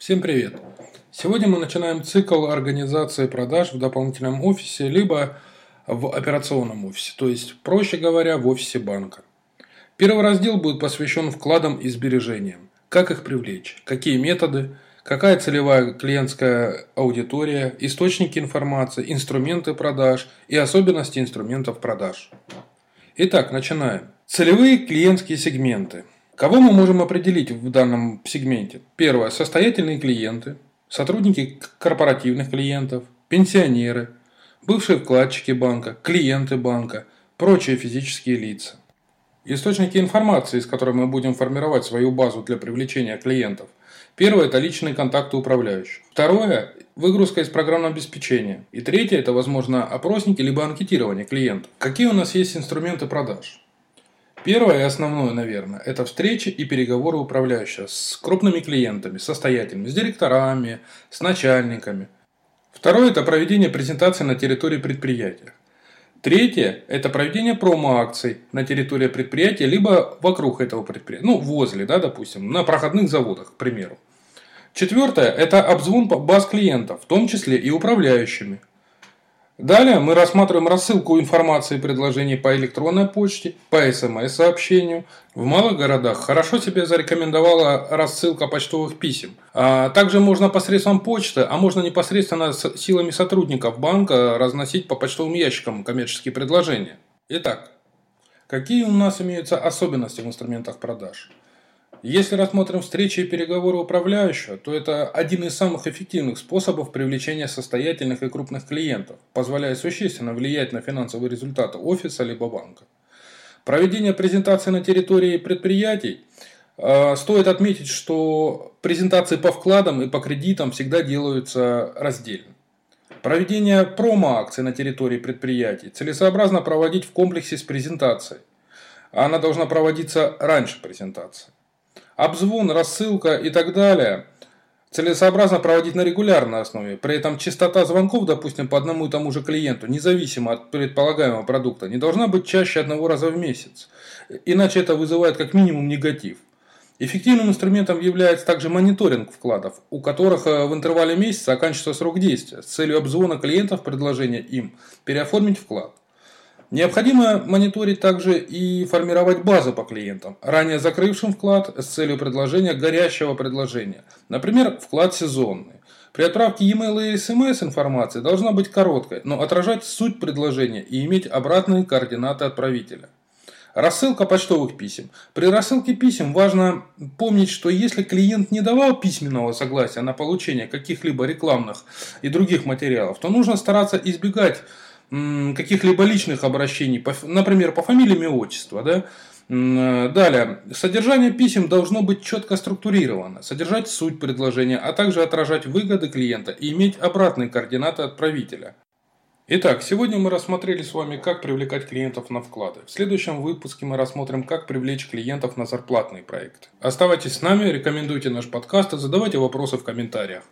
Всем привет! Сегодня мы начинаем цикл организации продаж в дополнительном офисе, либо в операционном офисе, то есть, проще говоря, в офисе банка. Первый раздел будет посвящен вкладам и сбережениям. Как их привлечь, какие методы, какая целевая клиентская аудитория, источники информации, инструменты продаж и особенности инструментов продаж. Итак, начинаем. Целевые клиентские сегменты – Кого мы можем определить в данном сегменте? Первое. Состоятельные клиенты, сотрудники корпоративных клиентов, пенсионеры, бывшие вкладчики банка, клиенты банка, прочие физические лица. Источники информации, с которыми мы будем формировать свою базу для привлечения клиентов. Первое – это личные контакты управляющих. Второе – выгрузка из программного обеспечения. И третье – это, возможно, опросники либо анкетирование клиентов. Какие у нас есть инструменты продаж? Первое и основное, наверное, это встречи и переговоры управляющего с крупными клиентами, состоятельными, с директорами, с начальниками. Второе – это проведение презентаций на территории предприятия. Третье – это проведение промо-акций на территории предприятия, либо вокруг этого предприятия, ну, возле, да, допустим, на проходных заводах, к примеру. Четвертое – это обзвон баз клиентов, в том числе и управляющими. Далее мы рассматриваем рассылку информации и предложений по электронной почте, по СМС-сообщению. В малых городах хорошо себе зарекомендовала рассылка почтовых писем. А также можно посредством почты, а можно непосредственно с силами сотрудников банка разносить по почтовым ящикам коммерческие предложения. Итак, какие у нас имеются особенности в инструментах продаж? Если рассмотрим встречи и переговоры управляющего, то это один из самых эффективных способов привлечения состоятельных и крупных клиентов, позволяя существенно влиять на финансовые результаты офиса либо банка. Проведение презентации на территории предприятий э, Стоит отметить, что презентации по вкладам и по кредитам всегда делаются раздельно. Проведение промо-акций на территории предприятий целесообразно проводить в комплексе с презентацией. Она должна проводиться раньше презентации обзвон, рассылка и так далее целесообразно проводить на регулярной основе. При этом частота звонков, допустим, по одному и тому же клиенту, независимо от предполагаемого продукта, не должна быть чаще одного раза в месяц. Иначе это вызывает как минимум негатив. Эффективным инструментом является также мониторинг вкладов, у которых э, в интервале месяца оканчивается срок действия с целью обзвона клиентов предложения им переоформить вклад. Необходимо мониторить также и формировать базу по клиентам, ранее закрывшим вклад с целью предложения горящего предложения. Например, вклад сезонный. При отправке e-mail и SMS информации должна быть короткой, но отражать суть предложения и иметь обратные координаты отправителя. Рассылка почтовых писем. При рассылке писем важно помнить, что если клиент не давал письменного согласия на получение каких-либо рекламных и других материалов, то нужно стараться избегать каких-либо личных обращений, например, по фамилиям и отчеству, да, Далее. Содержание писем должно быть четко структурировано, содержать суть предложения, а также отражать выгоды клиента и иметь обратные координаты отправителя. Итак, сегодня мы рассмотрели с вами, как привлекать клиентов на вклады. В следующем выпуске мы рассмотрим, как привлечь клиентов на зарплатный проект. Оставайтесь с нами, рекомендуйте наш подкаст и задавайте вопросы в комментариях.